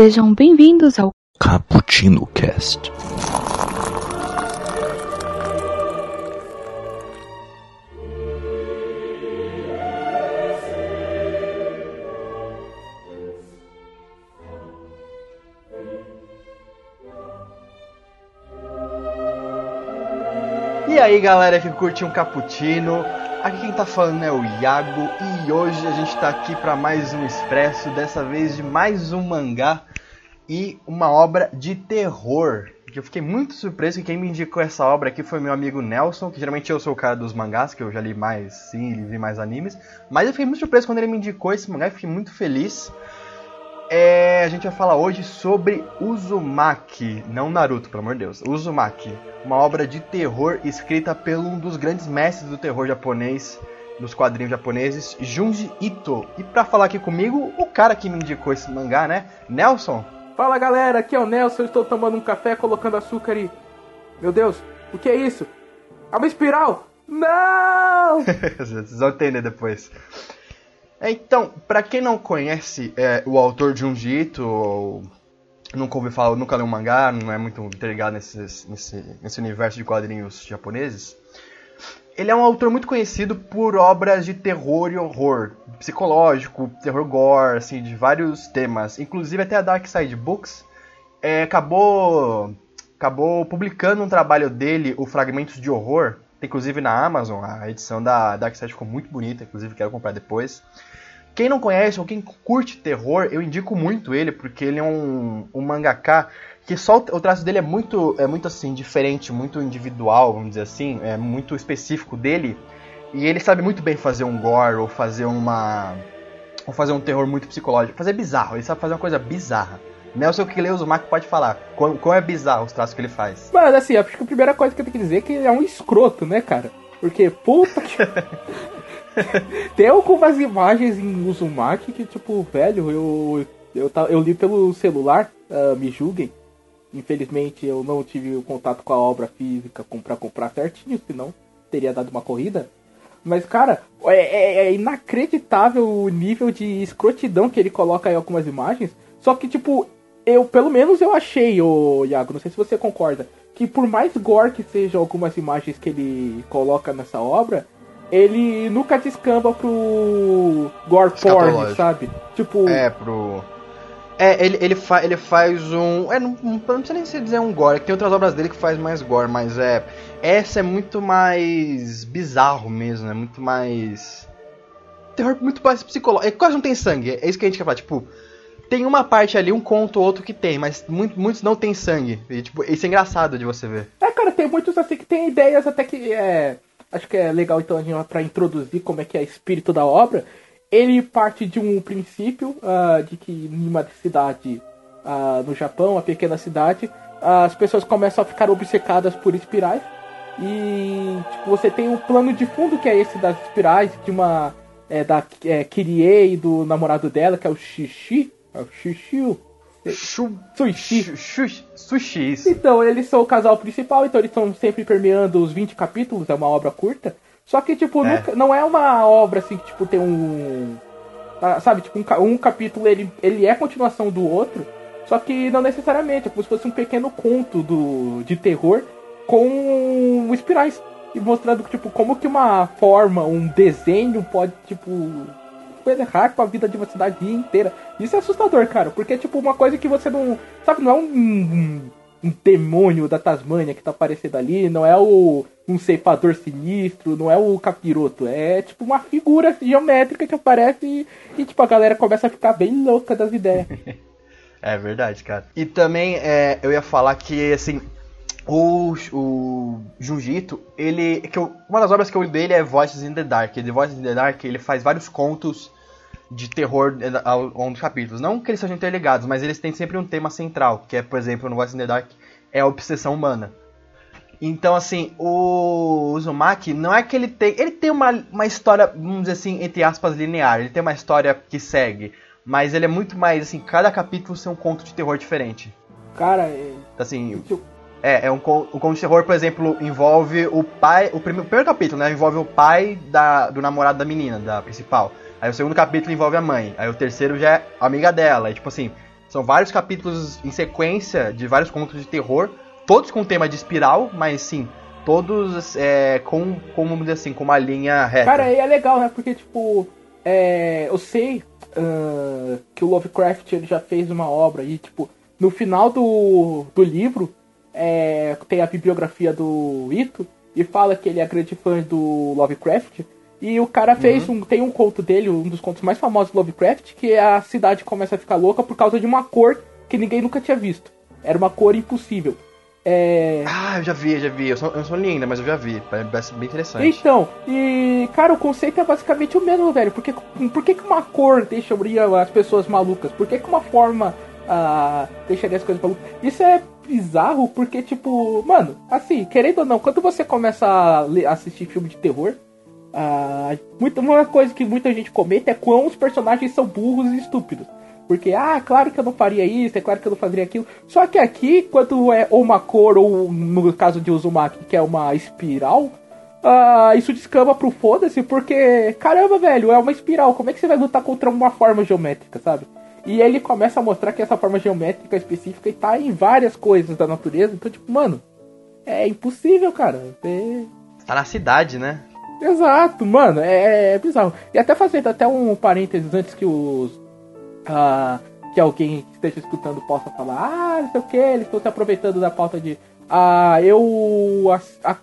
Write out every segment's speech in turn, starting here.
Sejam bem-vindos ao Cappuccino Cast. E aí galera que curte um cappuccino, aqui quem tá falando é o Iago e hoje a gente tá aqui para mais um expresso, dessa vez de mais um mangá e uma obra de terror. Eu fiquei muito surpreso que quem me indicou essa obra aqui foi meu amigo Nelson, que geralmente eu sou o cara dos mangás, que eu já li mais sim, li mais animes, mas eu fiquei muito surpreso quando ele me indicou esse mangá e fiquei muito feliz. É, a gente vai falar hoje sobre Uzumaki, não Naruto, pelo amor de Deus. Uzumaki, uma obra de terror escrita por um dos grandes mestres do terror japonês, dos quadrinhos japoneses, Junji Ito. E pra falar aqui comigo, o cara que me indicou esse mangá, né? Nelson. Fala galera, aqui é o Nelson, estou tomando um café colocando açúcar e. Meu Deus, o que é isso? É uma espiral! Não! Vocês vão entender depois. Então, pra quem não conhece é, o autor Junji Ito, ou nunca ouviu falar, nunca leu um mangá, não é muito interligado nesse, nesse, nesse universo de quadrinhos japoneses, ele é um autor muito conhecido por obras de terror e horror, psicológico, terror gore, assim, de vários temas. Inclusive até a Dark Side Books é, acabou, acabou publicando um trabalho dele, o Fragmentos de Horror, inclusive na Amazon, a edição da Dark Side ficou muito bonita, inclusive quero comprar depois. Quem não conhece ou quem curte terror, eu indico muito ele, porque ele é um, um mangaka que só o traço dele é muito, é muito assim, diferente, muito individual, vamos dizer assim, é muito específico dele. E ele sabe muito bem fazer um gore ou fazer uma. ou fazer um terror muito psicológico. Fazer bizarro, ele sabe fazer uma coisa bizarra. Nelson que lê o Uzumaki pode falar. Como é bizarro os traços que ele faz. Mas assim, acho que a primeira coisa que eu tenho que dizer é que ele é um escroto, né, cara? Porque, puta que. Tem algumas imagens em Uzumaki que, tipo, velho, eu, eu, eu li pelo celular, uh, me julguem. Infelizmente eu não tive o contato com a obra física pra comprar certinho, senão teria dado uma corrida. Mas, cara, é, é, é, inacreditável o nível de escrotidão que ele coloca em algumas imagens. Só que, tipo, eu, pelo menos eu achei, ô Iago, não sei se você concorda, que por mais gore que sejam algumas imagens que ele coloca nessa obra, ele nunca descamba pro gore porn, sabe? Tipo. É, pro. É, ele, ele, fa ele faz um. É, não, não precisa nem se dizer um gore, é tem outras obras dele que faz mais gore, mas é. Essa é muito mais bizarro mesmo, é muito mais. Terror muito mais psicológico. É, quase não tem sangue, é isso que a gente quer falar. Tipo, tem uma parte ali, um conto ou outro que tem, mas muito, muitos não tem sangue. E, tipo, isso é engraçado de você ver. É, cara, tem muitos assim que tem ideias até que é. Acho que é legal então a gente para introduzir como é que é o espírito da obra. Ele parte de um princípio uh, de que em uma cidade uh, no Japão, uma pequena cidade, uh, as pessoas começam a ficar obcecadas por espirais. E tipo, você tem o um plano de fundo que é esse das espirais, de uma. É, da é, Kirie e do namorado dela, que é o Xixi. É o Xixi. Sushi. Sushi, isso. Então, eles são o casal principal, então eles estão sempre permeando os 20 capítulos, é uma obra curta. Só que, tipo, é. Nunca, não é uma obra assim que, tipo, tem um. Sabe, tipo, um, um, capítulo ele, ele é continuação do outro. Só que não necessariamente, é como se fosse um pequeno conto do, de terror com espirais. E mostrando, tipo, como que uma forma, um desenho pode, tipo, errada com a vida de uma cidade inteira. Isso é assustador, cara, porque é tipo uma coisa que você não. Sabe, não é um, um, demônio da Tasmânia que tá aparecendo ali, não é o um ceifador sinistro, não é o capiroto, é tipo uma figura geométrica que aparece e, e tipo a galera começa a ficar bem louca das ideias. é verdade, cara. E também é, eu ia falar que assim, o, o Jiu-Jitsu, ele. Que eu, uma das obras que eu li dele é Voices in the Dark. The Voices in the Dark ele faz vários contos de terror ao longo dos capítulos. Não que eles sejam interligados, mas eles têm sempre um tema central, que é, por exemplo, no Voices in the Dark, é a obsessão humana. Então, assim, o Uzumaki não é que ele tem. Ele tem uma, uma história, vamos dizer assim, entre aspas, linear. Ele tem uma história que segue. Mas ele é muito mais, assim, cada capítulo ser um conto de terror diferente. Cara, é... Assim. É, é um, um conto de terror, por exemplo, envolve o pai. O primeiro, o primeiro capítulo, né? Envolve o pai da, do namorado da menina, da principal. Aí o segundo capítulo envolve a mãe. Aí o terceiro já é amiga dela. E, tipo assim, São vários capítulos em sequência de vários contos de terror, todos com tema de espiral, mas sim, todos é, com, como dizer assim, com uma linha reta. Cara, aí é legal, né? Porque, tipo, é, eu sei uh, que o Lovecraft ele já fez uma obra e, tipo, no final do, do livro é, tem a bibliografia do Ito e fala que ele é grande fã do Lovecraft. E o cara fez uhum. um. Tem um conto dele, um dos contos mais famosos do Lovecraft, que a cidade começa a ficar louca por causa de uma cor que ninguém nunca tinha visto. Era uma cor impossível. É... Ah, eu já vi, já vi. Eu, sou, eu não sou linda, mas eu já vi. Parece bem interessante. Então, e, cara, o conceito é basicamente o mesmo, velho. Por que, por que, que uma cor deixaria as pessoas malucas? Por que, que uma forma uh, deixaria as coisas malucas? Isso é bizarro porque, tipo, mano, assim, querendo ou não, quando você começa a assistir filme de terror, muita, uma coisa que muita gente comenta é quão os personagens são burros e estúpidos. Porque, ah, claro que eu não faria isso, é claro que eu não faria aquilo. Só que aqui, quando é ou uma cor, ou no caso de Uzumaki, que é uma espiral, uh, isso descamba pro foda-se, porque, caramba, velho, é uma espiral. Como é que você vai lutar contra uma forma geométrica, sabe? E ele começa a mostrar que essa forma geométrica específica está em várias coisas da natureza. Então, tipo, mano, é impossível, cara. É... Tá na cidade, né? Exato, mano, é, é bizarro. E até fazendo até um parênteses antes que os uh, que alguém que esteja escutando possa falar, ah, não sei o que, eles estão se aproveitando da pauta de. Ah, eu.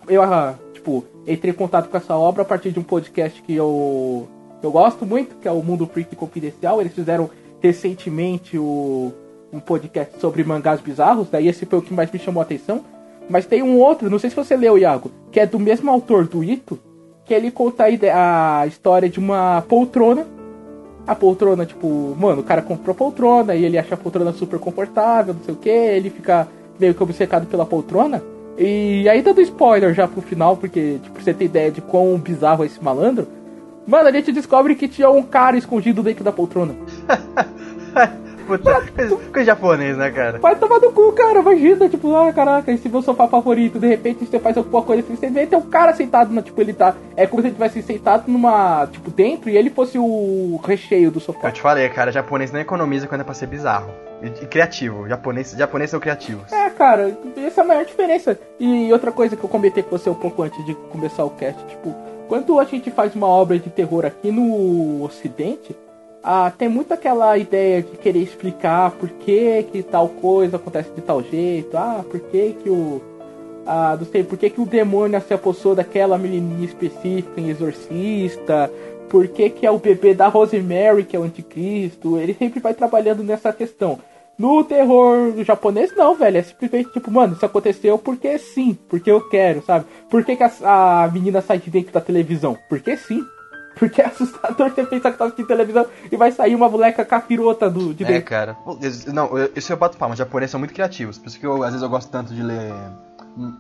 eu ah, tipo, entrei em contato com essa obra a partir de um podcast que eu, eu gosto muito, que é o Mundo Freak Confidencial. Eles fizeram recentemente o, um podcast sobre mangás bizarros, daí esse foi o que mais me chamou a atenção. Mas tem um outro, não sei se você leu, Iago, que é do mesmo autor do Ito, que ele conta a, história de uma poltrona a poltrona, tipo, mano, o cara comprou poltrona e ele acha a poltrona super confortável, não sei o que, ele fica meio que obcecado pela poltrona. E aí dando spoiler já pro final, porque, tipo, você tem ideia de quão bizarro é esse malandro. Mano, a gente descobre que tinha um cara escondido dentro da poltrona. Puta, coisa japonês, né, cara? Vai tomar no cu, cara, imagina, tipo, ah, caraca, esse meu sofá favorito, de repente você faz alguma coisa assim, você vê tem um cara sentado, na, tipo, ele tá, é como se ele tivesse sentado numa, tipo, dentro e ele fosse o recheio do sofá. Eu te falei, cara, japonês não economiza quando é pra ser bizarro. E, e criativo, japonês, japonês são criativos. É, cara, essa é a maior diferença. E outra coisa que eu comentei com você um pouco antes de começar o cast, tipo, quando a gente faz uma obra de terror aqui no ocidente, ah, tem muito aquela ideia de querer explicar por que que tal coisa acontece de tal jeito, ah, por que que o ah, não sei, por que que o demônio se apossou daquela menininha específica em Exorcista, por que que é o bebê da Rosemary que é o anticristo, ele sempre vai trabalhando nessa questão. No terror japonês, não, velho. É simplesmente tipo, mano, isso aconteceu porque sim, porque eu quero, sabe? Por que, que a, a menina sai de dentro da televisão? Porque sim. Porque é assustador você pensar que tá assistindo televisão e vai sair uma moleca capirota do, de é, dentro. É, cara. Não, isso eu bato palma. Os japoneses são muito criativos. Por isso que eu, às vezes eu gosto tanto de ler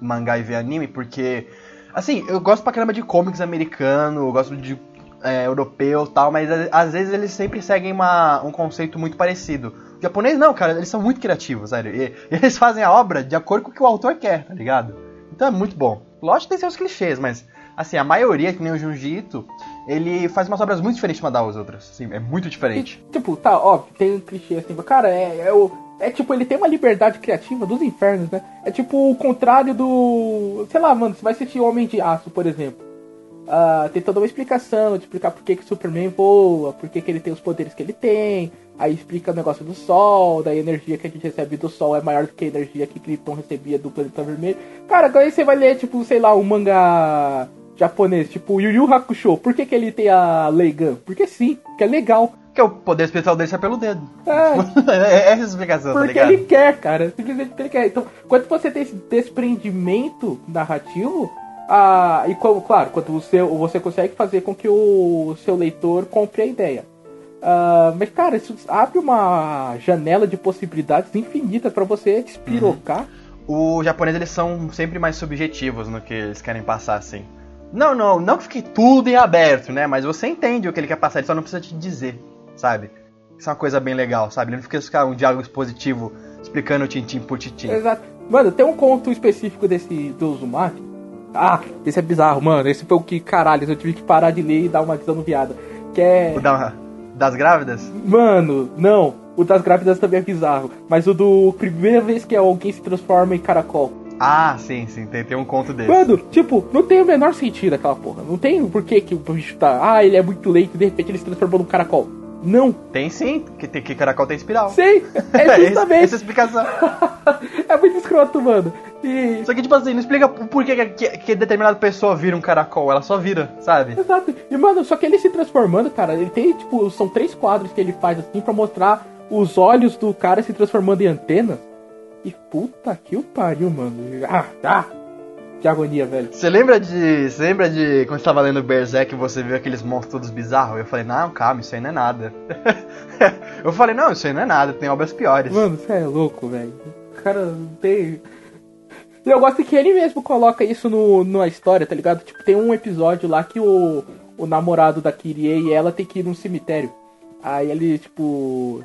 mangá e ver anime, porque. Assim, eu gosto pra caramba de comics americano, eu gosto de é, europeu e tal, mas às vezes eles sempre seguem uma, um conceito muito parecido. O japonês não, cara, eles são muito criativos, sério. E eles fazem a obra de acordo com o que o autor quer, tá ligado? Então é muito bom. Lógico que tem seus clichês, mas assim, a maioria, que nem o Junjito, ele faz umas obras muito diferentes uma das outras. Assim, é muito diferente. E, tipo, tá, óbvio, tem um clichê assim, cara, é, é o. É tipo, ele tem uma liberdade criativa dos infernos, né? É tipo o contrário do. Sei lá, mano, você vai assistir Homem de Aço, por exemplo. Uh, tem toda uma explicação de explicar por que, que o Superman voa, por que, que ele tem os poderes que ele tem. Aí explica o negócio do Sol, da energia que a gente recebe do Sol é maior do que a energia que Krypton recebia do planeta vermelho. Cara, agora você vai ler, tipo, sei lá, um mangá japonês, tipo Yu Yu Hakusho. Por que, que ele tem a Leigan? Porque sim, que é legal. Que o poder especial dele sai pelo dedo. É, é essa a explicação, tá Porque tá ele quer, cara. Simplesmente porque ele quer. Então, quando você tem esse desprendimento narrativo, ah, e como, claro, quando você, você consegue fazer com que o seu leitor compre a ideia. Ah, mas, cara, isso abre uma janela de possibilidades infinita para você despirocar. Uhum. Os japoneses, eles são sempre mais subjetivos no que eles querem passar, assim. Não, não, não que fique tudo em aberto, né? Mas você entende o que ele quer passar, ele só não precisa te dizer, sabe? Isso é uma coisa bem legal, sabe? Ele não fica ficar um diálogo expositivo explicando tintim por tintim. Exato. Mano, tem um conto específico desse do Uzumaki. Ah, esse é bizarro, mano. Esse foi o que, caralho, eu tive que parar de ler e dar uma visão viada. Que é. O da, das grávidas? Mano, não. O das grávidas também é bizarro. Mas o do primeira vez que alguém se transforma em caracol. Ah, sim, sim, tem, tem um conto desse. Mano, tipo, não tem o menor sentido aquela porra. Não tem por que, que o bicho tá. Ah, ele é muito leite e de repente ele se transformou num caracol. Não. Tem sim, que, que caracol tem espiral. Sim, é justamente. Essa explicação. é muito escroto, mano. E... Só que, tipo assim, não explica por que, que, que determinada pessoa vira um caracol, ela só vira, sabe? Exato. E, mano, só que ele se transformando, cara, ele tem, tipo, são três quadros que ele faz assim pra mostrar os olhos do cara se transformando em antenas. E puta que o pariu, mano. Ah, tá. Que agonia, velho. Você lembra de. Você lembra de quando você tava lendo Berserk e você viu aqueles monstros todos bizarros? Eu falei, não, calma, isso aí não é nada. eu falei, não, isso aí não é nada, tem obras piores. Mano, você é louco, velho. O cara não tem. E eu gosto que ele mesmo coloca isso no, na história, tá ligado? Tipo, tem um episódio lá que o, o namorado da Kirie e ela tem que ir num cemitério. Aí ele, tipo.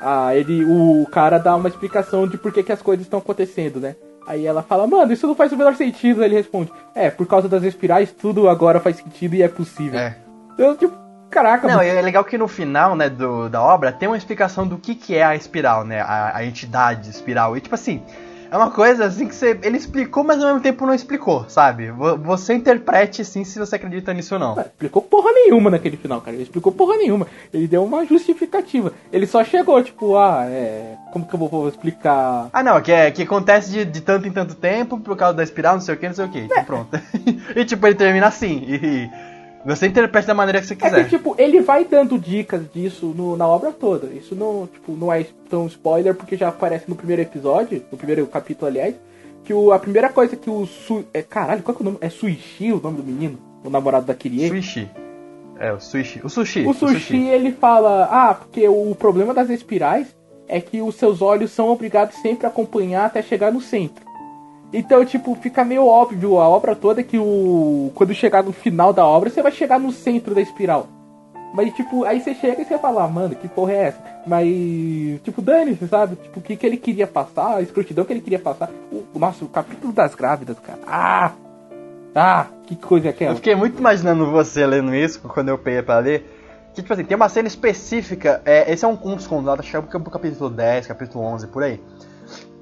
Ah, ele, o cara dá uma explicação de por que, que as coisas estão acontecendo, né? Aí ela fala, mano, isso não faz o menor sentido. Aí ele responde, é, por causa das espirais, tudo agora faz sentido e é possível. É. Eu, tipo, caraca, Não, mano. é legal que no final, né, do, da obra, tem uma explicação do que, que é a espiral, né? A, a entidade espiral. E tipo assim, é uma coisa assim que você, ele explicou, mas ao mesmo tempo não explicou, sabe? Você interprete sim se você acredita nisso ou não. Explicou porra nenhuma naquele final, cara. Ele explicou porra nenhuma. Ele deu uma justificativa. Ele só chegou, tipo, ah, é. Como que eu vou explicar? Ah, não, que, é, que acontece de, de tanto em tanto tempo por causa da espiral, não sei o que, não sei o que. É. pronto. e tipo, ele termina assim. E, você interpreta da maneira que você quiser. É que, tipo, ele vai dando dicas disso no, na obra toda. Isso não, tipo, não é tão spoiler, porque já aparece no primeiro episódio, no primeiro capítulo, aliás, que o, a primeira coisa que o Su... É, caralho, qual é o nome? É Suishi o nome do menino? O namorado da Kirie? Suishi. É, o Suishi. O Sushi. O Sushi, o sushi. ele fala, ah, porque o problema das espirais é que os seus olhos são obrigados sempre a acompanhar até chegar no centro. Então, tipo, fica meio óbvio a obra toda que o. Quando chegar no final da obra, você vai chegar no centro da espiral. Mas, tipo, aí você chega e você fala, ah, mano, que porra é essa? Mas, tipo, dane-se, sabe? Tipo, o que, que ele queria passar, a escrotidão que ele queria passar. O, nossa, o capítulo das grávidas, cara. Ah! Ah, que coisa é aquela. Eu fiquei muito imaginando você lendo isso quando eu peguei pra ler. Que, tipo assim, tem uma cena específica. É, esse é um, dos contos, acho que é pro capítulo 10, capítulo 11, por aí.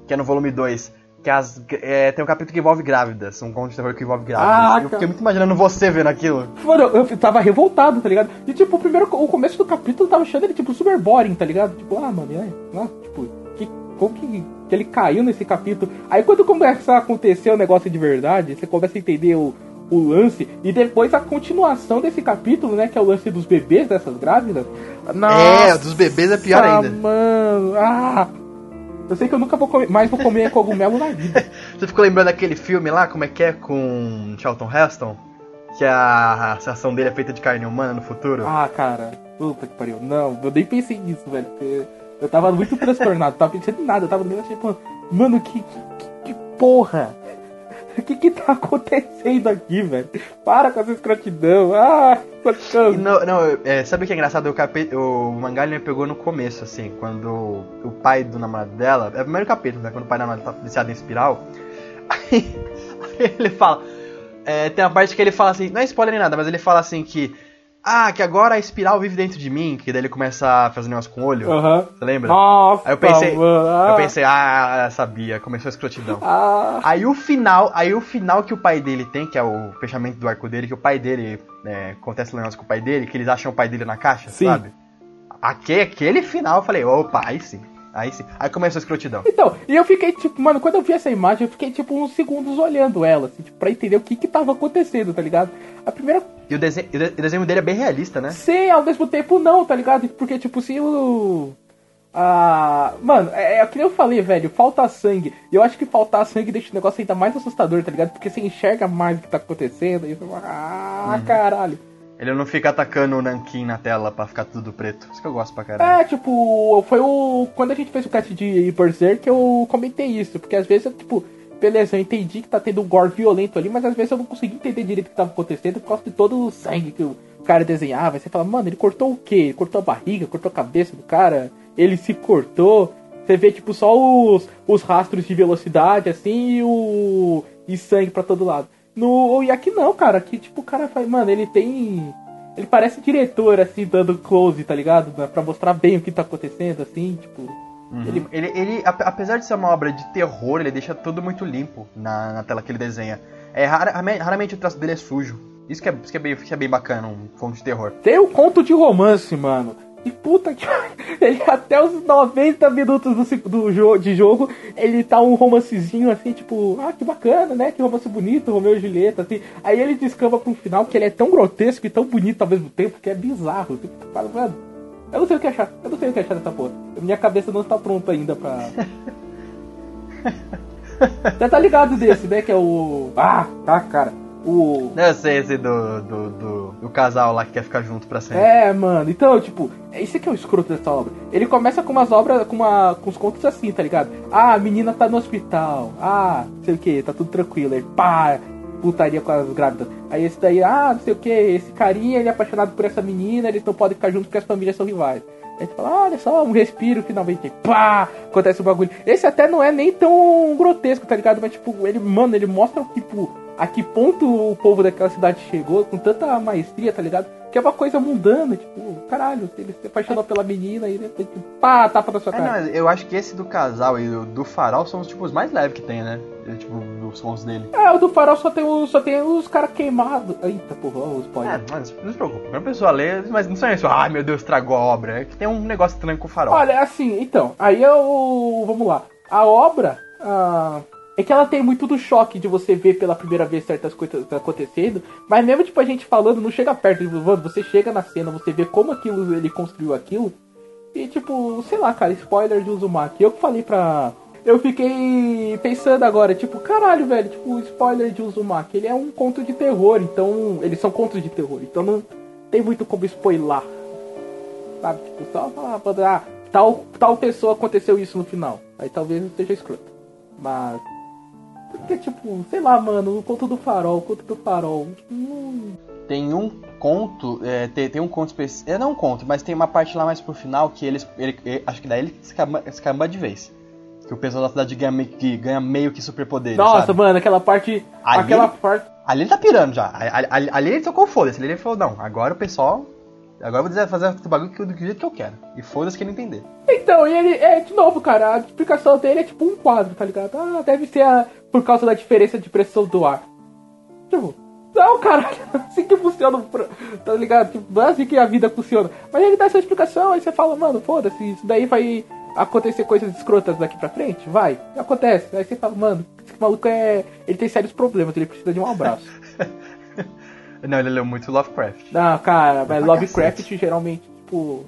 Que é no volume 2 que as, é, tem um capítulo que envolve grávidas, um conto de terror que envolve grávidas. Ah, eu fiquei muito imaginando você vendo aquilo. Mano, eu tava revoltado, tá ligado? E tipo, o primeiro, o começo do capítulo eu tava achando ele tipo super boring, tá ligado? Tipo, ah, mano, é, ah, tipo, que, como que, que ele caiu nesse capítulo? Aí quando começa a acontecer o negócio de verdade, você começa a entender o, o lance e depois a continuação desse capítulo, né, que é o lance dos bebês dessas grávidas. Nossa, é, dos bebês é pior ainda. Mano, ah, eu sei que eu nunca vou comer, mais vou comer cogumelo na vida. Você ficou lembrando daquele filme lá, como é que é, com Charlton Heston? Que a ação dele é feita de carne humana no futuro? Ah, cara, puta que pariu. Não, eu nem pensei nisso, velho. Eu tava muito transtornado, tava pensando em nada. Eu tava tipo, mano, que, que, que porra? O que que tá acontecendo aqui, velho? Para com essa escrotidão. Ah, socorro. Não, não é, sabe o que é engraçado? O, capi... o mangá me pegou no começo, assim, quando o pai do namorado dela. É o primeiro capítulo, né? Quando o pai do namorado tá viciado em espiral. Aí, aí ele fala. É, tem uma parte que ele fala assim, não é spoiler nem nada, mas ele fala assim que ah, que agora a espiral vive dentro de mim, que daí ele começa a fazer negócio com o olho. Uhum. Você lembra? Nossa, aí eu pensei, mano. eu pensei, ah, sabia, começou a escrotidão. Ah. Aí o final, aí o final que o pai dele tem, que é o fechamento do arco dele, que o pai dele, é, acontece um negócio com o pai dele, que eles acham o pai dele na caixa, sim. sabe? Aquele, aquele final eu falei, opa, aí sim. Aí sim. Aí começou a escrotidão. Então, e eu fiquei tipo, mano, quando eu vi essa imagem, eu fiquei tipo uns segundos olhando ela, assim, tipo, pra entender o que que tava acontecendo, tá ligado? A primeira. E o desenho, o desenho dele é bem realista, né? Sim, ao mesmo tempo não, tá ligado? Porque, tipo, se o. Ah, mano, é, é que eu falei, velho, falta sangue. E eu acho que faltar sangue deixa o negócio ainda mais assustador, tá ligado? Porque você enxerga mais o que tá acontecendo. E você fala, ah, uhum. caralho. Ele não fica atacando o Nankin na tela pra ficar tudo preto. Isso que eu gosto pra caralho. É, tipo, foi o. Quando a gente fez o cast de Berserk, eu comentei isso. Porque às vezes eu, tipo, beleza, eu entendi que tá tendo um gore violento ali, mas às vezes eu não consegui entender direito o que tava acontecendo por causa de todo o sangue que o cara desenhava. Você fala, mano, ele cortou o quê? Ele cortou a barriga, cortou a cabeça do cara, ele se cortou. Você vê, tipo, só os, os rastros de velocidade, assim, e o. e sangue pra todo lado. No, e aqui não, cara. Aqui, tipo, o cara faz. Mano, ele tem. Ele parece diretor, assim, dando close, tá ligado? Pra mostrar bem o que tá acontecendo, assim, tipo. Uhum. Ele, ele, ele, apesar de ser uma obra de terror, ele deixa tudo muito limpo na, na tela que ele desenha. É, raramente o traço dele é sujo. Isso que é, isso que é, bem, que é bem bacana, um conto de terror. Tem o um conto de romance, mano. E puta que. Ele até os 90 minutos do, do jogo, de jogo, ele tá um romancezinho assim, tipo, ah, que bacana, né? Que romance bonito, Romeu e Julieta, assim. Aí ele descamba pro final que ele é tão grotesco e tão bonito ao mesmo tempo que é bizarro. Fala, mano, eu não sei o que achar, eu não sei o que achar dessa porra. Minha cabeça não está pronta ainda pra. Você tá ligado desse, né? Que é o. Ah, tá, cara o. Eu sei esse do, do, do, do, casal lá que quer ficar junto pra sempre. É, mano. Então, tipo, esse aqui é o escroto dessa obra. Ele começa com umas obras, com, uma, com os contos assim, tá ligado? Ah, a menina tá no hospital. Ah, não sei o que, tá tudo tranquilo. Aí, pá, putaria com as grávidas. Aí esse daí, ah, não sei o que, esse carinha, ele é apaixonado por essa menina, eles não podem ficar juntos porque as famílias são rivais. Aí você fala, olha só, um respiro, finalmente. Pá! Acontece o bagulho. Esse até não é nem tão grotesco, tá ligado? Mas, tipo, ele, mano, ele mostra, tipo, a que ponto o povo daquela cidade chegou com tanta maestria, tá ligado? Que é uma coisa mundana, tipo, caralho, ele se apaixonou pela menina e depois, tipo, pá, tapa na sua é, cara. Não, eu acho que esse do casal e do, do farol são os tipos mais leves que tem, né? Tipo, os sons dele. É, o do farol só tem, o, só tem os caras queimados. Eita, porra, os spoiler. É, mas não se preocupe, uma pessoa lê, mas não são isso, ai meu Deus, estragou a obra. É que tem um negócio estranho com o farol. Olha, assim, então, aí eu. Vamos lá. A obra. Ah, é que ela tem muito do choque de você ver pela primeira vez certas coisas acontecendo, mas mesmo tipo a gente falando, não chega perto, mano, você chega na cena, você vê como aquilo ele construiu aquilo, e tipo, sei lá, cara, spoiler de Uzumaki. Eu que falei pra. Eu fiquei pensando agora, tipo, caralho, velho, tipo, spoiler de Uzumaki, ele é um conto de terror, então. Eles são contos de terror, então não tem muito como spoiler. Sabe? Tipo, só falar, ah, tal, tal pessoa aconteceu isso no final. Aí talvez não esteja escroto. Mas porque, tipo, sei lá, mano, o conto do farol, o conto do farol. Hum. Tem um conto, é, tem, tem um conto específico. É não um conto, mas tem uma parte lá mais pro final que eles. Ele, ele, acho que daí ele escamba, escamba de vez. Que o pessoal da cidade ganha meio que, ganha meio que superpoderes. Nossa, sabe? mano, aquela parte. Ali, aquela parte. Ali ele tá pirando já. Ali, ali, ali ele tocou foda-se. Ali ele falou, não, agora o pessoal Agora eu vou fazer o bagulho do jeito que eu quero. E foda-se quem não entender. Então, e ele, é, de novo, cara, a explicação dele é tipo um quadro, tá ligado? Ah, deve ser a, por causa da diferença de pressão do ar. Tipo, não, cara, assim que funciona, tá ligado? Tipo, não é assim que a vida funciona. Mas ele dá essa explicação, aí você fala, mano, foda-se, isso daí vai acontecer coisas escrotas daqui pra frente? Vai, acontece. Aí você fala, mano, esse maluco é. Ele tem sérios problemas, ele precisa de um abraço. Não, ele leu muito Lovecraft. Não, cara, mas Lovecraft cacete. geralmente, tipo.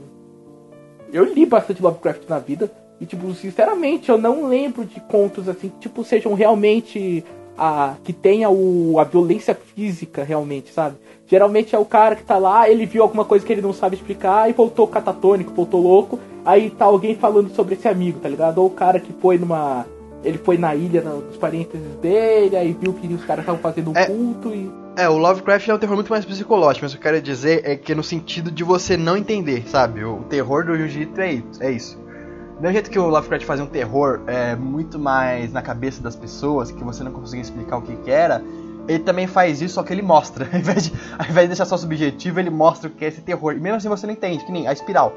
Eu li bastante Lovecraft na vida. E, tipo, sinceramente, eu não lembro de contos assim que, tipo, sejam realmente. A, que tenha o, a violência física, realmente, sabe? Geralmente é o cara que tá lá, ele viu alguma coisa que ele não sabe explicar e voltou catatônico, voltou louco. Aí tá alguém falando sobre esse amigo, tá ligado? Ou o cara que foi numa. Ele foi na ilha dos parentes dele, aí viu que os caras estavam fazendo um é... culto e é, o Lovecraft é um terror muito mais psicológico, mas o que eu quero dizer é que no sentido de você não entender, sabe? O terror do Jiu-Jitsu é isso. É isso. Do mesmo jeito que o Lovecraft fazia um terror é, muito mais na cabeça das pessoas, que você não conseguia explicar o que, que era, ele também faz isso, só que ele mostra. Ao invés, de, ao invés de deixar só subjetivo, ele mostra o que é esse terror. E mesmo assim você não entende, que nem a espiral.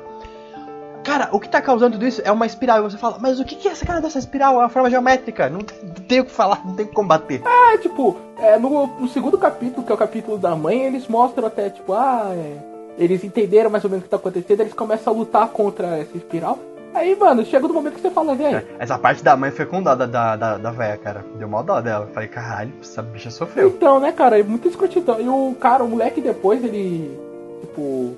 Cara, o que tá causando tudo isso é uma espiral. E você fala, mas o que, é essa cara dessa espiral? É uma forma geométrica. Não, tem o que falar, não tem o que combater. É, tipo, é, no, no, segundo capítulo, que é o capítulo da mãe, eles mostram até, tipo, ah, é, eles entenderam mais ou menos o que tá acontecendo, eles começam a lutar contra essa espiral. Aí, mano, chega no momento que você fala, velho. É, essa parte da mãe foi com dó da, da, da, véia, cara. Deu mal dó dela. Falei, caralho, essa bicha sofreu. Então, né, cara, é muito escrotidão. E o cara, o moleque depois, ele. Tipo.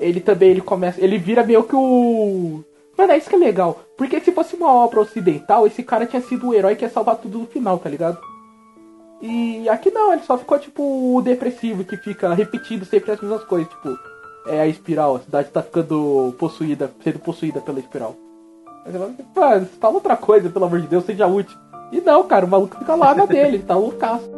Ele também, ele começa. Ele vira meio que o. Mano, é isso que é legal. Porque se fosse uma obra ocidental, esse cara tinha sido o herói que ia salvar tudo no final, tá ligado? E aqui não, ele só ficou tipo o depressivo que fica repetindo sempre as mesmas coisas, tipo, é a espiral, a cidade tá ficando possuída, sendo possuída pela espiral. Aí você fala, fala outra coisa, pelo amor de Deus, seja útil. E não, cara, o maluco fica lá na dele, tá loucaço.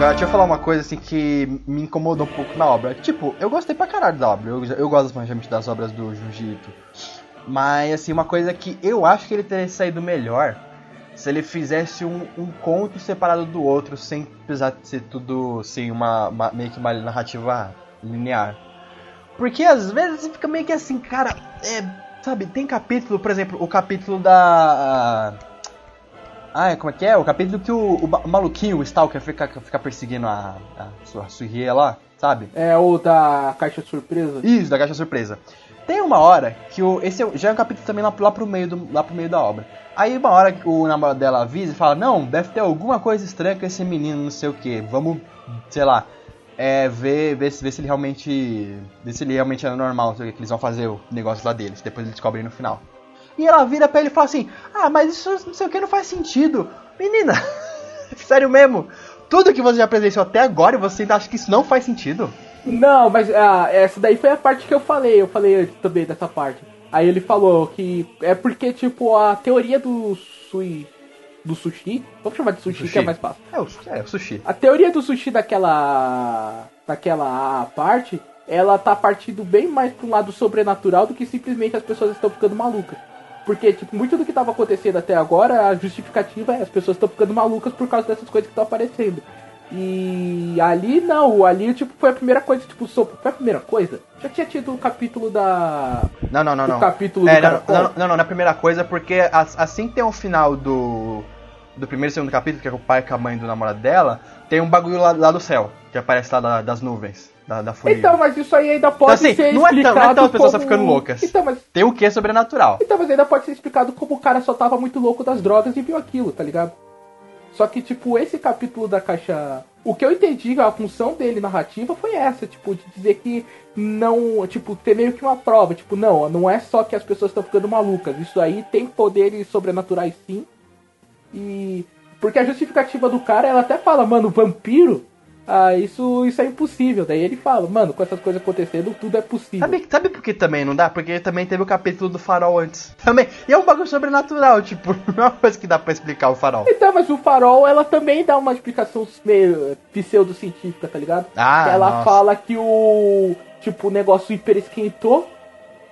Agora, deixa eu falar uma coisa assim que me incomodou um pouco na obra. Tipo, eu gostei pra caralho da obra. Eu, eu gosto bastante das obras do Jiu-Jitsu. Mas, assim, uma coisa que eu acho que ele teria saído melhor se ele fizesse um, um conto separado do outro, sem precisar ser tudo assim, uma, uma, meio que uma narrativa linear. Porque às vezes fica meio que assim, cara, é, sabe, tem capítulo, por exemplo, o capítulo da. Ah, como é que é? O capítulo que o, o maluquinho, o Stalker, fica, fica perseguindo a, a, a Surie lá, sabe? É o da caixa surpresa? Isso, da caixa surpresa. Tem uma hora que o. Esse é já é um capítulo também lá, lá, pro meio do, lá pro meio da obra. Aí uma hora que o namorado dela avisa e fala, não, deve ter alguma coisa estranha com esse menino, não sei o que. Vamos, sei lá, é, ver, ver, ver se ele realmente. Ver se ele realmente é normal, sei o que, que eles vão fazer o negócio lá deles, depois eles descobrem no final. E ela vira pra ele e fala assim, ah, mas isso não sei o que não faz sentido. Menina, sério mesmo? Tudo que você já presenciou até agora e você ainda acha que isso não faz sentido? Não, mas ah, essa daí foi a parte que eu falei. Eu falei também dessa parte. Aí ele falou que é porque, tipo, a teoria do sui, do sushi. Vamos chamar de sushi, sushi. que é mais fácil. É o, é o sushi. A teoria do sushi daquela. daquela parte, ela tá partindo bem mais pro lado sobrenatural do que simplesmente as pessoas estão ficando malucas. Porque, tipo, muito do que tava acontecendo até agora, a justificativa é as pessoas estão ficando malucas por causa dessas coisas que estão aparecendo. E ali não, ali tipo foi a primeira coisa, tipo, foi a primeira coisa. Já tinha tido o capítulo da. Não, não, não, não. capítulo é, do não, não, não, não, na primeira coisa, porque assim que tem o final do. Do primeiro e segundo capítulo, que é o pai com a mãe do namorado dela, tem um bagulho lá, lá do céu, que aparece lá da, das nuvens. Da, da Então, mas isso aí ainda pode então, assim, ser não explicado é tão, não é tão as pessoas como... ficando loucas. Então, mas... Tem o que sobrenatural. Então, mas ainda pode ser explicado como o cara só tava muito louco das drogas e viu aquilo, tá ligado? Só que, tipo, esse capítulo da caixa. O que eu entendi, a função dele narrativa foi essa, tipo, de dizer que não. Tipo, ter meio que uma prova. Tipo, não, não é só que as pessoas estão ficando malucas. Isso aí tem poderes sobrenaturais sim. E. Porque a justificativa do cara, ela até fala, mano, vampiro ah, isso, isso é impossível. Daí ele fala, mano, com essas coisas acontecendo, tudo é possível. Sabe, sabe por que também não dá? Porque também teve o capítulo do farol antes. Também. E é um bagulho sobrenatural, tipo, não é uma coisa que dá pra explicar o farol. Então, mas o farol, ela também dá uma explicação meio pseudocientífica, tá ligado? Ah, Ela nossa. fala que o, tipo, o negócio hiper esquentou,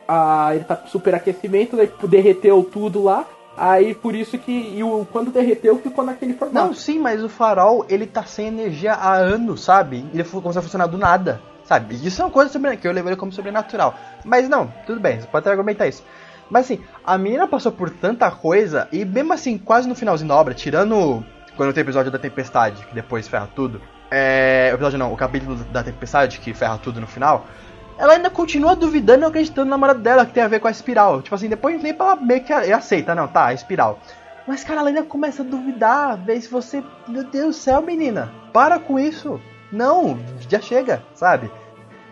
ah, ele tá com superaquecimento, daí tipo, derreteu tudo lá, Aí por isso que e o, quando derreteu ficou naquele formato. Não, sim, mas o farol ele tá sem energia há anos, sabe? Ele começou a funcionar do nada, sabe? Isso é uma coisa sobre, que eu levei como sobrenatural. Mas não, tudo bem, você pode até argumentar isso. Mas assim, a menina passou por tanta coisa e mesmo assim, quase no finalzinho da obra, tirando quando tem o episódio da tempestade, que depois ferra tudo. É, o episódio não, o capítulo da tempestade que ferra tudo no final ela ainda continua duvidando e acreditando na namorado dela que tem a ver com a espiral. Tipo assim, depois nem ela meio que aceita, não, tá, a espiral. Mas, cara, ela ainda começa a duvidar, ver se você. Meu Deus do céu, menina, para com isso. Não, já chega, sabe?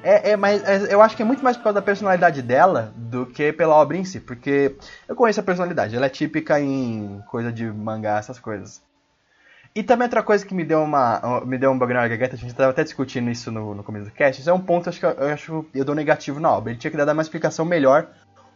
É, é, mas é, eu acho que é muito mais por causa da personalidade dela do que pela obra em si, porque eu conheço a personalidade, ela é típica em coisa de mangá, essas coisas. E também outra coisa que me deu uma me deu um bagulho na garganta, a gente estava até discutindo isso no, no começo do cast, isso é um ponto acho que eu, eu acho eu dou negativo na obra. Ele tinha que dar uma explicação melhor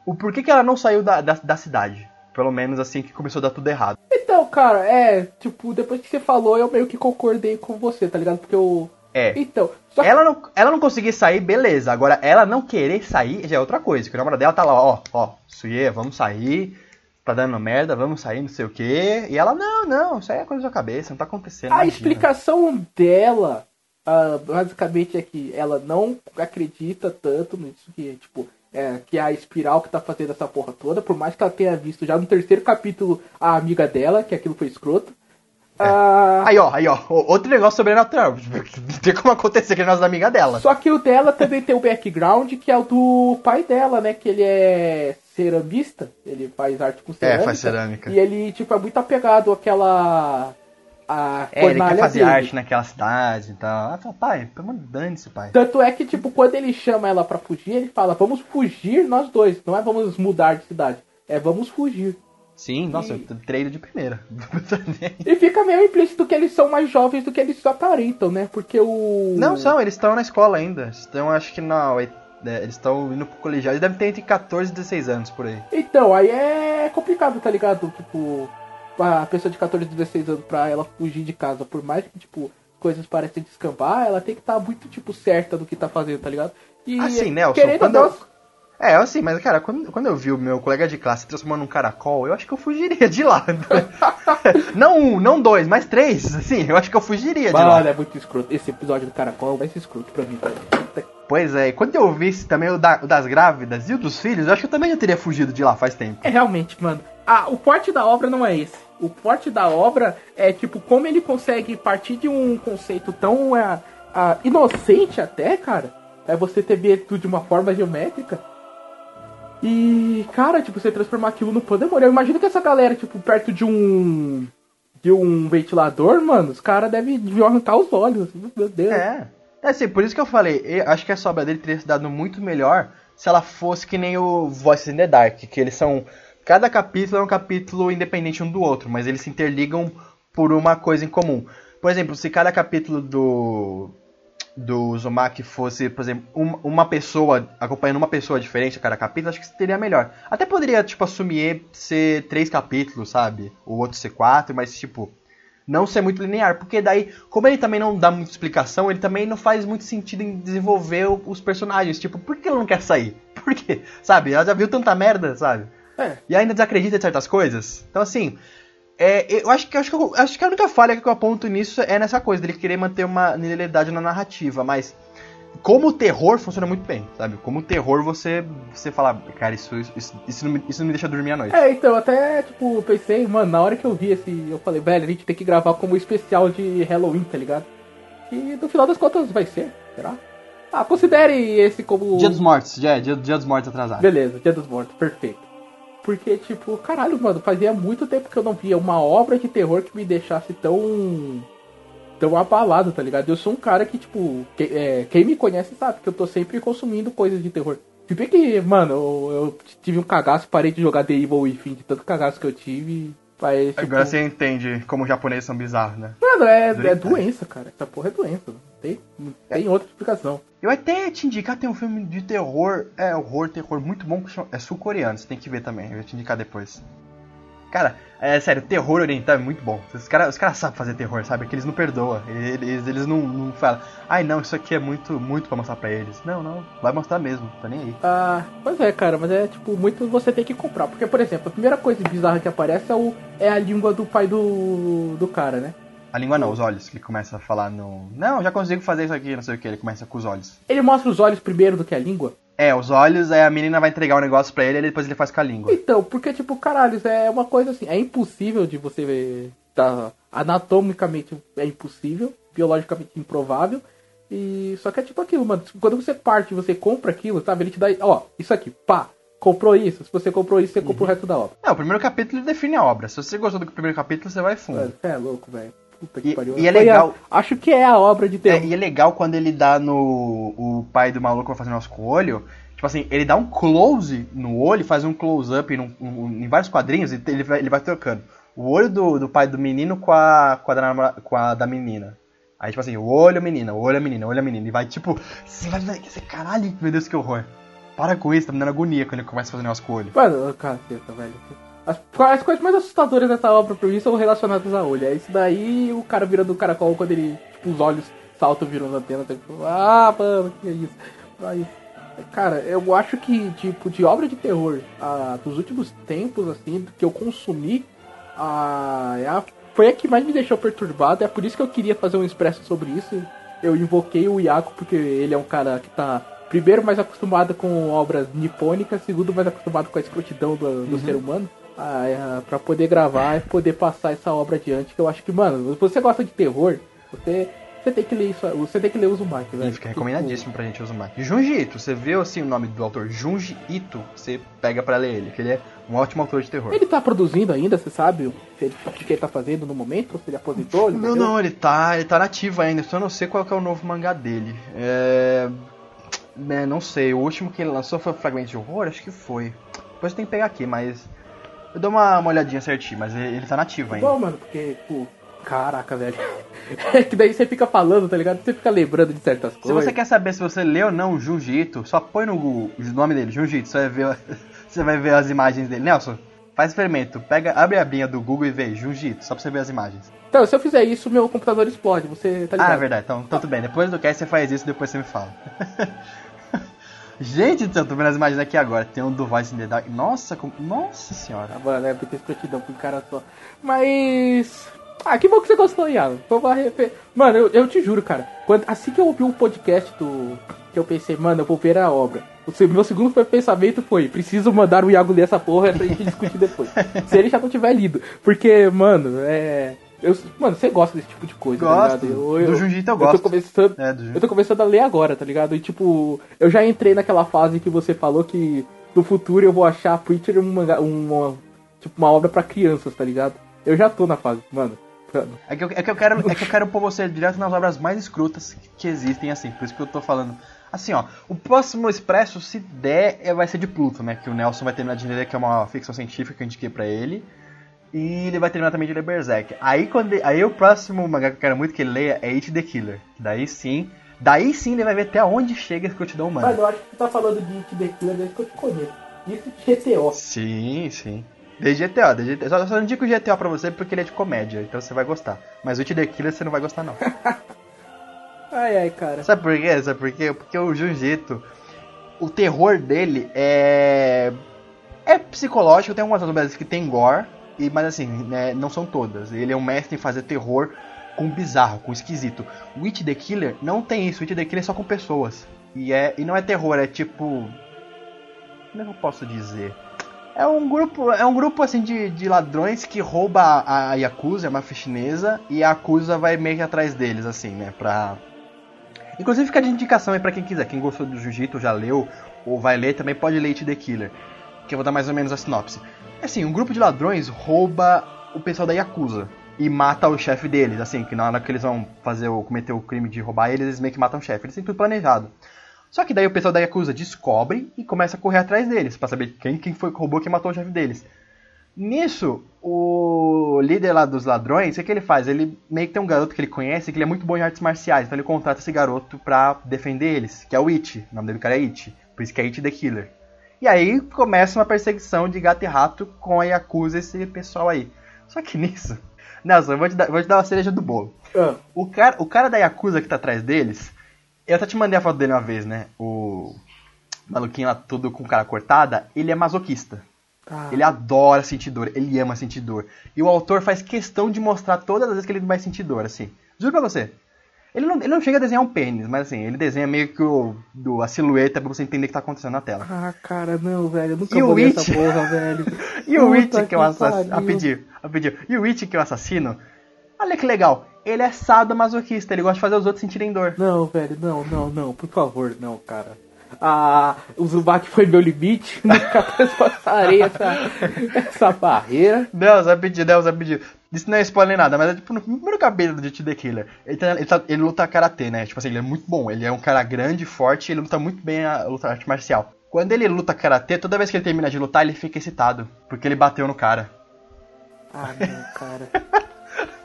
o porquê que ela não saiu da, da, da, cidade. Pelo menos assim que começou a dar tudo errado. Então, cara, é, tipo, depois que você falou, eu meio que concordei com você, tá ligado? Porque eu. É. Então. Que... Ela, não, ela não conseguir sair, beleza. Agora, ela não querer sair já é outra coisa. Que o namorado dela tá lá, ó, ó, Suye, vamos sair tá dando merda, vamos sair, não sei o quê. E ela, não, não, isso aí é coisa da cabeça, não tá acontecendo. A imagina. explicação dela, uh, basicamente, é que ela não acredita tanto nisso que, tipo, é, que é a espiral que tá fazendo essa porra toda, por mais que ela tenha visto já no terceiro capítulo a amiga dela, que aquilo foi escroto. É. Uh... Aí, ó, aí, ó, outro negócio sobrenatural. Tem como acontecer que é nossa amiga dela. Só que o dela também tem o background, que é o do pai dela, né? Que ele é ceramista, ele faz arte com cerâmica. É, faz cerâmica. E ele, tipo, é muito apegado àquela. A é, ele quer fazer dele. arte naquela cidade e tal. Ah, fala, pai, pelo amor dane-se, pai. Tanto é que, tipo, quando ele chama ela para fugir, ele fala, vamos fugir nós dois. Não é vamos mudar de cidade. É vamos fugir. Sim, nossa, e... treino de primeira. e fica meio implícito que eles são mais jovens do que eles aparentam, né? Porque o. Não são, eles estão na escola ainda. Estão, acho que na é, eles estão indo pro colegial, eles devem ter entre 14 e 16 anos por aí. Então, aí é complicado, tá ligado? Tipo, a pessoa de 14 e 16 anos pra ela fugir de casa, por mais que, tipo, coisas parecem descambar, ela tem que estar tá muito, tipo, certa do que tá fazendo, tá ligado? E, assim, Nelson, quando, eu, É, assim, mas cara, quando, quando eu vi o meu colega de classe transformando um caracol, eu acho que eu fugiria de lá. não um, não dois, mas três, assim, eu acho que eu fugiria de lá. É muito escroto. Esse episódio do caracol vai ser escroto pra mim, cara. Que- Pois é, e quando eu vi esse também o, da- o das grávidas e o dos filhos, eu acho que eu também já teria fugido de lá faz tempo. É realmente, mano. Ah, o forte da obra não é esse. O forte da obra é, tipo, como ele consegue partir de um conceito tão ah, ah, inocente até, cara. É você ter de uma forma geométrica. E, cara, tipo, você transformar aquilo no Pandemônio. Eu imagino que essa galera, tipo, perto de um. De um ventilador, mano, os caras devem arrancar os olhos. Meu Deus. É. É assim, por isso que eu falei, eu acho que essa obra dele teria se dado muito melhor se ela fosse que nem o Voices in the Dark, que eles são. Cada capítulo é um capítulo independente um do outro, mas eles se interligam por uma coisa em comum. Por exemplo, se cada capítulo do. Do Uzumaki fosse, por exemplo, um- uma pessoa acompanhando uma pessoa diferente a cada capítulo, acho que seria melhor. Até poderia, tipo, assumir ser três capítulos, sabe? O outro ser quatro, mas, tipo, não ser muito linear, porque daí, como ele também não dá muita explicação, ele também não faz muito sentido em desenvolver os personagens. Tipo, por que ele não quer sair? Por quê? Sabe? Ela já viu tanta merda, sabe? É. E ainda desacredita de certas coisas. Então, assim, é, eu acho que, acho, que, eu- acho que a única falha que eu aponto nisso é nessa coisa, dele querer manter uma linearidade na narrativa, mas como terror funciona muito bem, sabe? Como terror você, você fala, cara, isso, isso, isso, não me, isso não me deixa dormir à noite. É, então, até, tipo, pensei, mano, na hora que eu vi esse, eu falei, velho, a gente tem que gravar como especial de Halloween, tá ligado? E no final das contas vai ser, será? Ah, considere esse como. Dia dos Mortos, já é, dia, dia dos Mortos atrasado. Beleza, Dia dos Mortos, perfeito. Porque, tipo, caralho, mano, fazia muito tempo que eu não via uma obra de terror que me deixasse tão. tão abalado, tá ligado? Eu sou um cara que, tipo, que- é, quem me conhece sabe que eu tô sempre consumindo coisas de terror. Se bem que, mano, eu, eu tive um cagaço, parei de jogar The Evil Within, de tanto cagaço que eu tive. Mas, tipo, Agora você entende como os japoneses são bizarros, né? Mano, é, é doença, cara. Essa porra é doença. Não tem, não tem outra explicação. Eu até te indicar, tem um filme de terror, é horror, terror muito bom, que chama- é sul-coreano, você tem que ver também, eu vou te indicar depois. Cara, é sério, terror oriental é muito bom. Os caras os cara sabem fazer terror, sabe? Que eles não perdoam. Eles, eles não, não falam, ai não, isso aqui é muito, muito pra mostrar pra eles. Não, não, vai mostrar mesmo, tá nem aí. Ah, pois é, cara, mas é tipo, muito você tem que comprar. Porque, por exemplo, a primeira coisa bizarra que aparece é, o, é a língua do pai do, do cara, né? A língua não, os olhos, que ele começa a falar no. Não, já consigo fazer isso aqui, não sei o que, ele começa com os olhos. Ele mostra os olhos primeiro do que a língua. É, os olhos, aí a menina vai entregar o negócio pra ele e depois ele faz com a língua. Então, porque, tipo, caralho, é uma coisa assim, é impossível de você ver. Tá, anatomicamente é impossível, biologicamente improvável. E só que é tipo aquilo, mano. Quando você parte, você compra aquilo, sabe? Ele te dá, ó, isso aqui, pá, comprou isso. Se você comprou isso, você comprou o resto da obra. Não, o primeiro capítulo define a obra. Se você gostou do primeiro capítulo, você vai fundo. É louco, velho. Puta que E- pariu. e é a- legal- acho que é a obra de É, terror. e é legal quando ele dá no. O pai do maluco vai fazer negócio com o olho. Tipo assim, ele dá um close no olho, faz um close-up em vários quadrinhos e ele vai, ele vai trocando. O olho do, do pai do menino com a, com, a da, com a da menina. Aí, tipo assim, o olho menina, o olho menina, o olho menina. E vai tipo. Você vai você- Caralho, meu Deus, que horror. Para com isso, tá me dando agonia quando ele começa a fazer negócio com o olho. Mano, caceta, velho. As, as coisas mais assustadoras dessa obra pra mim são relacionadas a olho. É isso daí o cara virando o caracol quando ele, tipo, os olhos saltam virando antena. Tipo, ah, mano, que é isso? Aí, cara, eu acho que, tipo, de obra de terror, ah, dos últimos tempos, assim, que eu consumi, ah, é a- foi a que mais me deixou perturbado. É por isso que eu queria fazer um expresso sobre isso. Eu invoquei o Iaco porque ele é um cara que tá, primeiro, mais acostumado com obras nipônicas, segundo, mais acostumado com a escrotidão do, do ser humano. É, pra poder gravar e poder passar essa obra adiante, que eu acho que, mano, se você gosta de terror, você, você tem que ler isso, você tem que ler o Uzumaki, velho. E fica recomendadíssimo pra gente o Junji Ito, você viu assim o nome do autor Junji Ito, você pega pra ler ele, que ele é um ótimo autor de terror. Ele tá produzindo ainda, você sabe o que ele, tá fazendo no momento? Ou se ele aposentou? Ele Não, não, ele tá, ele tá nativo ainda, só não sei qual que é o novo mangá dele. É... é, não sei, o último que ele lançou foi o Fragmento de Horror, acho que foi. Depois tem que pegar aqui, mas eu dou uma, uma olhadinha certinho, mas ele, ele tá nativo ainda. Bom, mano, porque, pô, caraca, velho. É que daí você fica falando, tá ligado? Você fica lembrando de certas Se coisas. você quer saber se você leu ou não Ito, só põe no Google o nome dele, Ito, você vai ver, você vai ver as imagens dele. Nelson, faz experimento, pega, abre a abinha do Google e vê Ito, só pra você ver as imagens. Então, se eu fizer isso, meu computador explode, você tá ligado? Ah, é verdade. Então, então tudo bem. Depois do cast você faz isso, depois você me fala. Gente do céu, tô vendo as imagens aqui agora. Tem um do Vice in the Dark. Nossa, com... nossa senhora. Ah, mano, é muita escrotidão pra um cara só. Mas. Ah, que bom que você gostou, Iago. Mano, eu, eu te juro, cara. Quando, assim que eu ouvi o um podcast do. Que eu pensei, mano, eu vou ver a obra. O meu segundo pensamento foi: preciso mandar o Iago ler essa porra pra gente discutir depois. Se ele já não tiver lido. Porque, mano, é. Eu, mano, você gosta desse tipo de coisa, Gosto. tá ligado? Eu, do eu, Jiu-Jitsu eu gosto. Eu tô, começando, é, eu tô começando a ler agora, tá ligado? E tipo, eu já entrei naquela fase que você falou que no futuro eu vou achar Preacher uma, uma, tipo, uma obra pra crianças, tá ligado? Eu já tô na fase, mano. É que, eu, é, que eu quero, é que eu quero pôr você direto nas obras mais escrutas que existem, assim, por isso que eu tô falando. Assim, ó, o próximo Expresso, se der, é, vai ser de Pluto, né? Que o Nelson vai terminar de ler, que é uma ficção científica que eu indiquei pra ele. E ele vai terminar também de ler Berserk. Aí, quando, aí o próximo mangá que eu quero muito que ele leia é It the Killer. Daí sim, daí sim ele vai ver até onde chega a escrotidão humana. Mas eu acho que tu tá falando de It the Killer desde que eu te conheço. Isso de GTO. Sim, sim. Desde GTA, desde GTA. Só, só não indico o GTA pra você porque ele é de comédia, então você vai gostar. Mas o It the Killer você não vai gostar, não. ai, ai, cara. Sabe por quê? Sabe por quê? Porque o Jiu-Jitsu, o terror dele é. É psicológico, tem algumas obras que tem gore, e, mas assim, né, não são todas. Ele é um mestre em fazer terror com bizarro, com esquisito. It the Killer não tem isso. It the Killer é só com pessoas. E, é, e não é terror, é tipo. Como é que eu posso dizer? É um grupo, é um grupo assim de, de ladrões que rouba a, a Yakuza, é uma chinesa, e a Yakuza vai meio que atrás deles, assim, né? Pra. Inclusive fica de indicação aí pra quem quiser. Quem gostou do Jiu-Jitsu já leu, ou vai ler, também pode ler It the Killer. Que eu vou dar mais ou menos a sinopse. Assim, um grupo de ladrões rouba o pessoal da Yakuza e mata o chefe deles, assim, que na hora que eles vão fazer o, cometer o crime de roubar eles, eles meio que matam o chefe. Eles têm tudo planejado. Só que daí o pessoal da Yakuza descobre e começa a correr atrás deles, para saber quem, quem foi que roubou, quem matou o chefe deles. Nisso, o líder lá dos ladrões, o que, que ele faz? Ele meio que tem um garoto que ele conhece que ele é muito bom em artes marciais, então ele contrata esse garoto pra defender eles, que é o It. O nome dele cara é It, por isso que é It the Killer. E aí começa uma perseguição de gato e rato com a Yakuza esse pessoal aí. Só que nisso, Nelson, eu vou te dar, vou te dar uma cereja do bolo. Ah. O, cara, o cara da Yakuza que tá atrás deles, eu até te mandei a foto dele uma vez, né? O maluquinho lá todo com cara cortada, ele é masoquista. Ah. Ele adora sentir dor, ele ama sentir dor. E o autor faz questão de mostrar todas as vezes que ele vai sentir dor, assim. Juro pra você. Ele não, ele não chega a desenhar um pênis, mas assim, ele desenha meio que o, do, a silhueta pra você entender o que tá acontecendo na tela. Ah, cara, não, velho. Eu nunca E vou It? essa porra, velho. E o It, Puta que é o assassino. A pedir, a pedir. E o It, que é o assassino, olha que legal. Ele é sadomasoquista, ele gosta de fazer os outros sentirem dor. Não, velho, não, não, não, por favor, não, cara. Ah, o Zubac foi meu limite, nunca transpassarei essa, essa barreira. Deus, vai pedir, Deus, vai pedir. Isso não é spoiler nada, mas é tipo no primeiro capítulo de The Killer. Ele, tá- ele, tá- ele luta karatê, né? Tipo assim, ele é muito bom. Ele é um cara grande, forte, ele luta muito bem a luta arte marcial. Quando ele luta karatê, toda vez que ele termina de lutar, ele fica excitado. Porque ele bateu no cara. Ah, não, cara.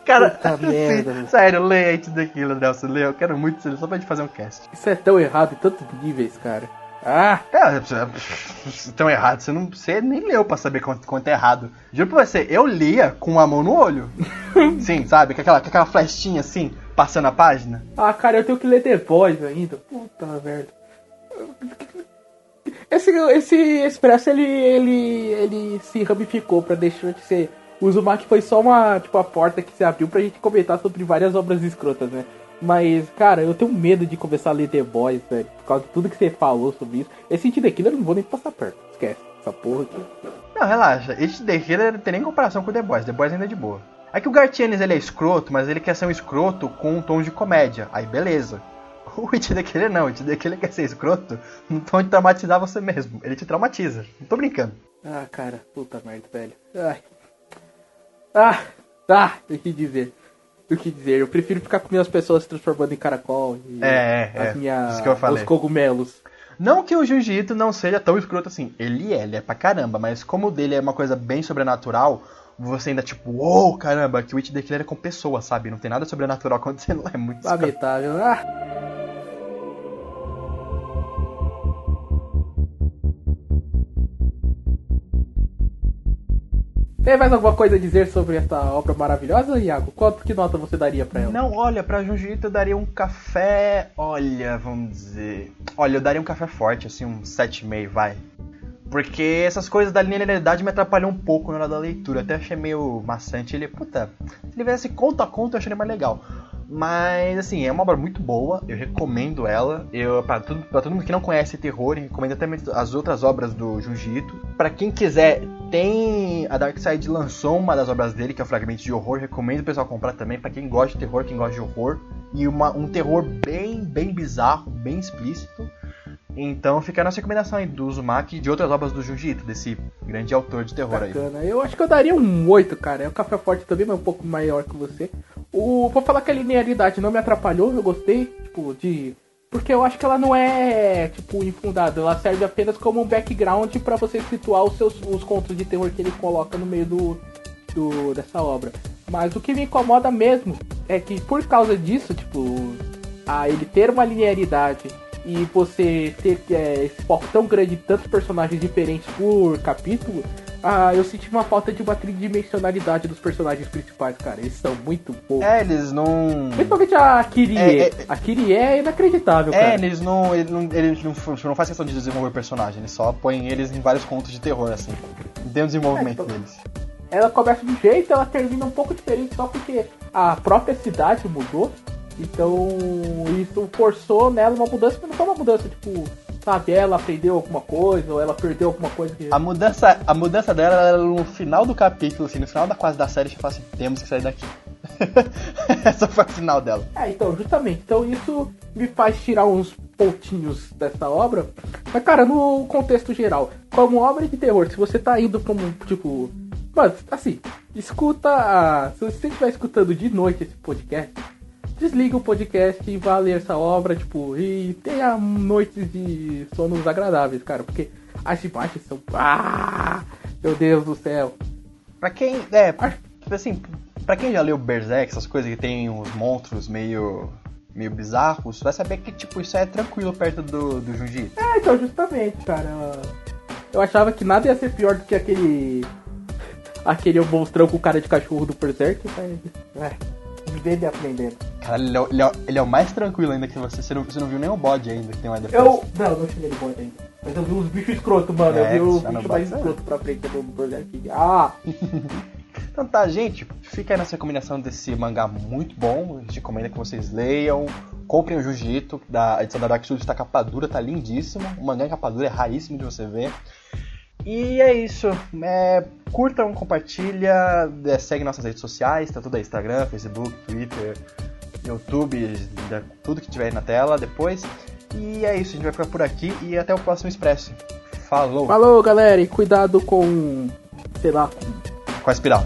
Cara, Puta sim, merda, sério, leia It The Killer, Nelson. Leia, eu quero muito só pra gente fazer um cast. Isso é tão errado em tantos níveis, cara. Ah, É, você- tão errado, você não você nem leu pra saber quanto, quanto é errado. Juro pra você, eu lia com a mão no olho. Sim, sabe? Com aquela, com aquela flechinha assim, passando a página. ah, cara, eu tenho que ler Boys ainda. Puta merda. Esse, esse Expresso, ele, ele, ele se ramificou pra deixar de ser... O Uzumaki foi só uma, tipo, a porta que se abriu pra gente comentar sobre várias obras escrotas, né? Mas, cara, eu tenho medo de começar a ler The Boys, velho. Por causa de tudo que você falou sobre isso. Esse sentido aqui eu não vou nem passar perto. Esquece. Essa porra aqui. Não, relaxa. It The Killer não tem nem comparação com The Boys. The Boys ainda é de boa. É que o Gartianes ele é escroto, mas ele quer ser um escroto com um tom de comédia. Aí beleza. O It The Killer não. O It The Killer quer ser escroto no tom de traumatizar você mesmo. Ele te traumatiza. Não tô brincando. Ah, cara, puta merda, velho. Ai. Ah, ah, o que dizer? O que dizer? Eu prefiro ficar com minhas pessoas se transformando em caracol e É, é, as minhas, Isso que eu falei. os cogumelos. Não que o Jiu-Jitsu não seja tão escroto assim. Ele é, ele é pra caramba. Mas como o dele é uma coisa bem sobrenatural, você ainda tipo, uou, caramba, que o Killer é com pessoas, sabe? Não tem nada sobrenatural acontecendo lá. É muito. Lamentável. Ah. Tem mais alguma coisa a dizer sobre essa obra maravilhosa, Iago? Quanto que nota você daria pra ela? Não, olha, pra Ito eu daria um café. Olha, vamos dizer. Olha, eu daria um café forte, assim, um 7,5, vai. Porque essas coisas da linearidade me atrapalham um pouco na hora da leitura. Até achei meio maçante. Ele, puta, se ele viesse conta a conta eu acharia mais legal. Mas, assim, é uma obra muito boa, eu recomendo ela. Eu, pra, tudo, pra todo mundo que não conhece terror, recomendo até as outras obras do Junji Ito. Pra quem quiser, tem. A Dark Side lançou uma das obras dele, que é o Fragmento de Horror. Recomendo o pessoal comprar também, pra quem gosta de terror, quem gosta de horror. E uma, um terror bem, bem bizarro, bem explícito. Então fica a nossa recomendação aí do Uzumaki e de outras obras do Junji Ito, desse grande autor de terror Bacana. aí. Eu acho que eu daria um 8, cara. É um café forte também, mas um pouco maior que você. O, vou falar que a linearidade não me atrapalhou, eu gostei, tipo, de. Porque eu acho que ela não é, tipo, infundada. Ela serve apenas como um background para você situar os seus os contos de terror que ele coloca no meio do, do dessa obra. Mas o que me incomoda mesmo é que por causa disso, tipo, a ele ter uma linearidade e você ter é, esse foco tão grande de tantos personagens diferentes por capítulo, ah, eu senti uma falta de uma tridimensionalidade dos personagens principais, cara. Eles são muito poucos. É, eles não. Principalmente a Kirie. É, é, a Kirie é inacreditável, é, cara. eles não. Eles não, eles não, não faz questão de desenvolver personagem, eles só põem eles em vários contos de terror, assim. Não tem o desenvolvimento É, tipo, deles. Ela começa de um jeito, ela termina um pouco diferente só porque a própria cidade mudou. Então isso forçou nela uma mudança, mas não foi uma mudança, tipo, sabe, ela aprendeu alguma coisa, ou ela perdeu alguma coisa que. A mudança, a mudança dela era no final do capítulo, assim, no final da quase da série, a fala assim, temos que sair daqui. Essa foi o final dela. É, então, justamente. Então isso me faz tirar uns pontinhos dessa obra. Mas, cara, no contexto geral, como obra de terror, se você tá indo como, tipo. Mano, assim, escuta. a- Se você estiver escutando de noite esse podcast, desliga o podcast e vá ler essa obra, tipo, e tenha noites de sonos agradáveis, cara, porque as imagens são. Ah! Meu Deus do céu! Pra quem. É, tipo assim, pra quem já leu Berserk, essas coisas que tem uns monstros meio. meio bizarros, vai saber que, tipo, isso é tranquilo perto do, do Junji. É, então, justamente, cara. Eu achava que nada ia ser pior do que aquele. aquele monstrão com cara de cachorro do Berserk, mas. É, vivendo e aprendendo. Cara, ele é, o- ele, é, o- ele é o mais tranquilo ainda que você. Você não, você não viu nem o bode ainda que tem lá depois. Eu. Não, não cheguei no bode ainda. Mas eu vi uns bichos escroto, mano. É, eu vi os já não bichos mais escroto pra frente do Berserk. Ah! Então tá, gente, fica aí nessa recomendação desse mangá muito bom. A gente recomenda que vocês leiam. Comprem o Jiu-Jitsu, a edição da Dark Studios tá capa dura, tá lindíssimo. O mangá em capa dura é raríssimo de você ver. E é isso. É, curtam, compartilha, é, segue nossas redes sociais, tá tudo aí, Instagram, Facebook, Twitter, YouTube, tudo que tiver aí na tela depois. E é isso, a gente vai ficar por aqui e até o próximo Expresso. Falou! Falou, galera, e cuidado com. sei lá, com, Com a espiral.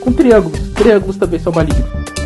com triângulos. Triângulos também são malignos.